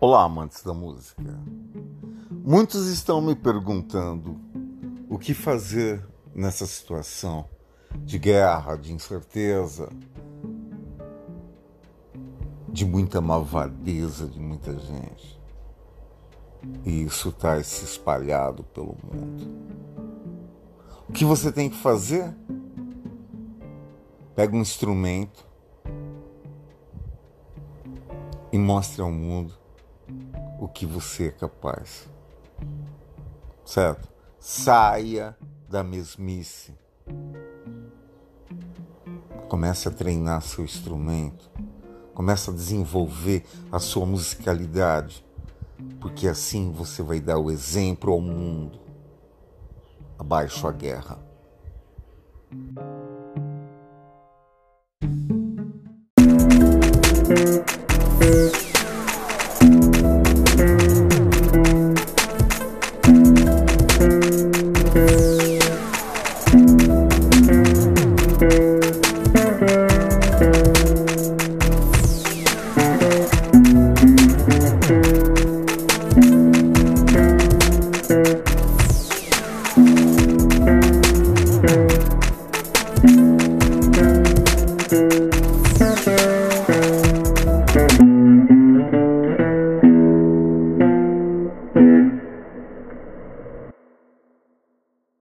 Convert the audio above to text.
Olá, amantes da música. Muitos estão me perguntando o que fazer nessa situação de guerra, de incerteza, de muita malvadeza de muita gente. E isso está se espalhado pelo mundo. O que você tem que fazer? Pega um instrumento e mostre ao mundo o que você é capaz. Certo? Saia da mesmice. Comece a treinar seu instrumento. Comece a desenvolver a sua musicalidade. Porque assim você vai dar o exemplo ao mundo. Abaixo a guerra. thank